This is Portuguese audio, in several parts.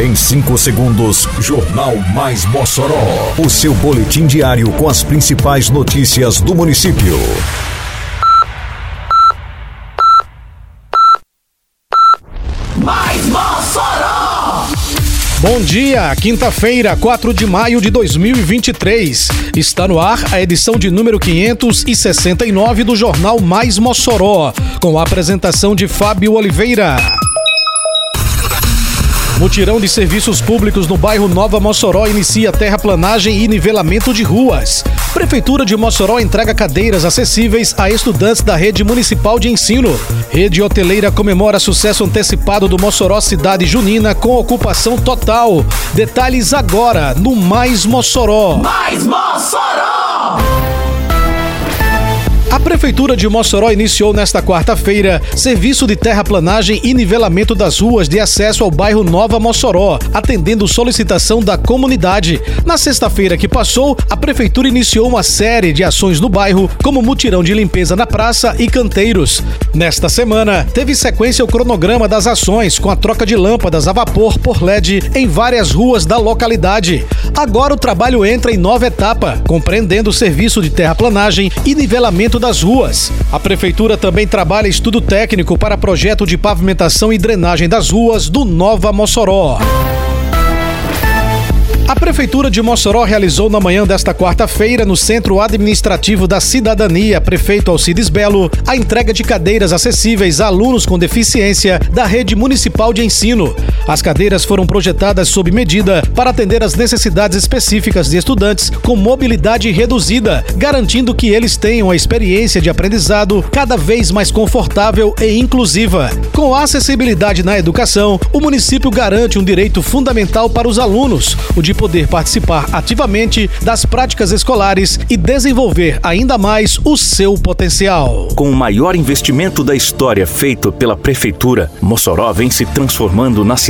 Em 5 segundos, Jornal Mais Mossoró. O seu boletim diário com as principais notícias do município. Mais Mossoró! Bom dia, quinta-feira, 4 de maio de 2023. Está no ar a edição de número 569 do Jornal Mais Mossoró, com a apresentação de Fábio Oliveira. Mutirão de serviços públicos no bairro Nova Mossoró inicia terraplanagem e nivelamento de ruas. Prefeitura de Mossoró entrega cadeiras acessíveis a estudantes da rede municipal de ensino. Rede hoteleira comemora sucesso antecipado do Mossoró Cidade Junina com ocupação total. Detalhes agora no Mais Mossoró. Mais Mossoró! A Prefeitura de Mossoró iniciou nesta quarta-feira serviço de terraplanagem e nivelamento das ruas de acesso ao bairro Nova Mossoró, atendendo solicitação da comunidade. Na sexta-feira que passou, a Prefeitura iniciou uma série de ações no bairro, como mutirão de limpeza na praça e canteiros. Nesta semana, teve sequência o cronograma das ações, com a troca de lâmpadas a vapor por LED em várias ruas da localidade. Agora o trabalho entra em nova etapa, compreendendo o serviço de terraplanagem e nivelamento das ruas. A prefeitura também trabalha estudo técnico para projeto de pavimentação e drenagem das ruas do Nova Mossoró. A Prefeitura de Mossoró realizou na manhã desta quarta-feira, no Centro Administrativo da Cidadania, prefeito Alcides Belo, a entrega de cadeiras acessíveis a alunos com deficiência da rede municipal de ensino. As cadeiras foram projetadas sob medida para atender às necessidades específicas de estudantes com mobilidade reduzida, garantindo que eles tenham a experiência de aprendizado cada vez mais confortável e inclusiva. Com a acessibilidade na educação, o município garante um direito fundamental para os alunos, o de poder participar ativamente das práticas escolares e desenvolver ainda mais o seu potencial. Com o maior investimento da história feito pela Prefeitura, Mossoró vem se transformando na cidade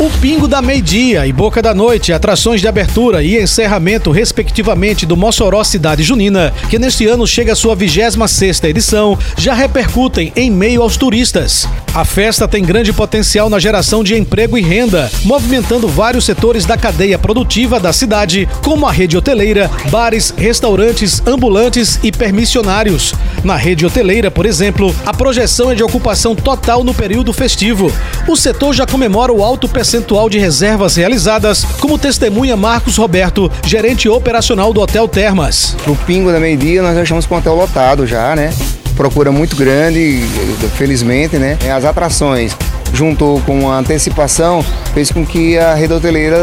O Pingo da Meio-Dia e Boca da Noite, atrações de abertura e encerramento, respectivamente, do Mossoró Cidade Junina, que neste ano chega à sua 26ª edição, já repercutem em meio aos turistas. A festa tem grande potencial na geração de emprego e renda, movimentando vários setores da cadeia produtiva da cidade, como a rede hoteleira, bares, restaurantes, ambulantes e permissionários. Na rede hoteleira, por exemplo, a projeção é de ocupação total no período festivo. O setor já comemora o alto percentual de reservas realizadas, como testemunha Marcos Roberto, gerente operacional do Hotel Termas. No pingo da meio-dia nós já estamos com o hotel lotado já, né? Procura muito grande, felizmente, né? As atrações junto com a antecipação, fez com que a rede hoteleira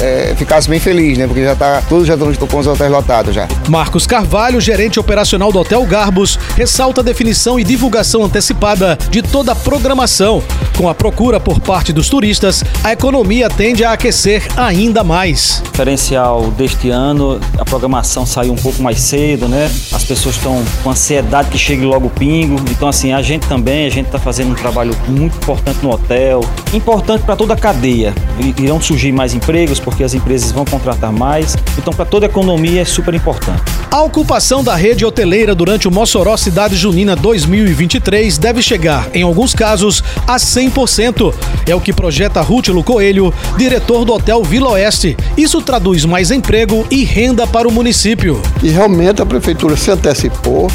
é, ficasse bem feliz, né? Porque já tá, todos já estão com os hotéis lotados já. Marcos Carvalho, gerente operacional do Hotel Garbos, ressalta a definição e divulgação antecipada de toda a programação. Com a procura por parte dos turistas, a economia tende a aquecer ainda mais. Diferencial deste ano, a programação saiu um pouco mais cedo, né? As pessoas estão com ansiedade que chegue logo o pingo. Então, assim, a gente também, a gente está fazendo um trabalho muito importante no hotel, importante para toda a cadeia. Irão surgir mais empregos porque as empresas vão contratar mais. Então, para toda a economia é super importante. A ocupação da rede hoteleira durante o Mossoró Cidade Junina 2023 deve chegar, em alguns casos, a 100%. É o que projeta Rútilo Coelho, diretor do Hotel Vila Oeste. Isso traduz mais emprego e renda para o município. E realmente a prefeitura se antecipou,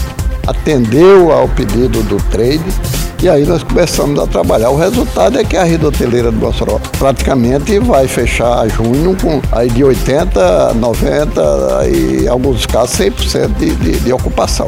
atendeu ao pedido do trade e aí nós começamos a trabalhar. O resultado é que a rede hoteleira do Mossoró praticamente vai fechar junho com aí de 80, 90 e em alguns casos 100% de, de, de ocupação.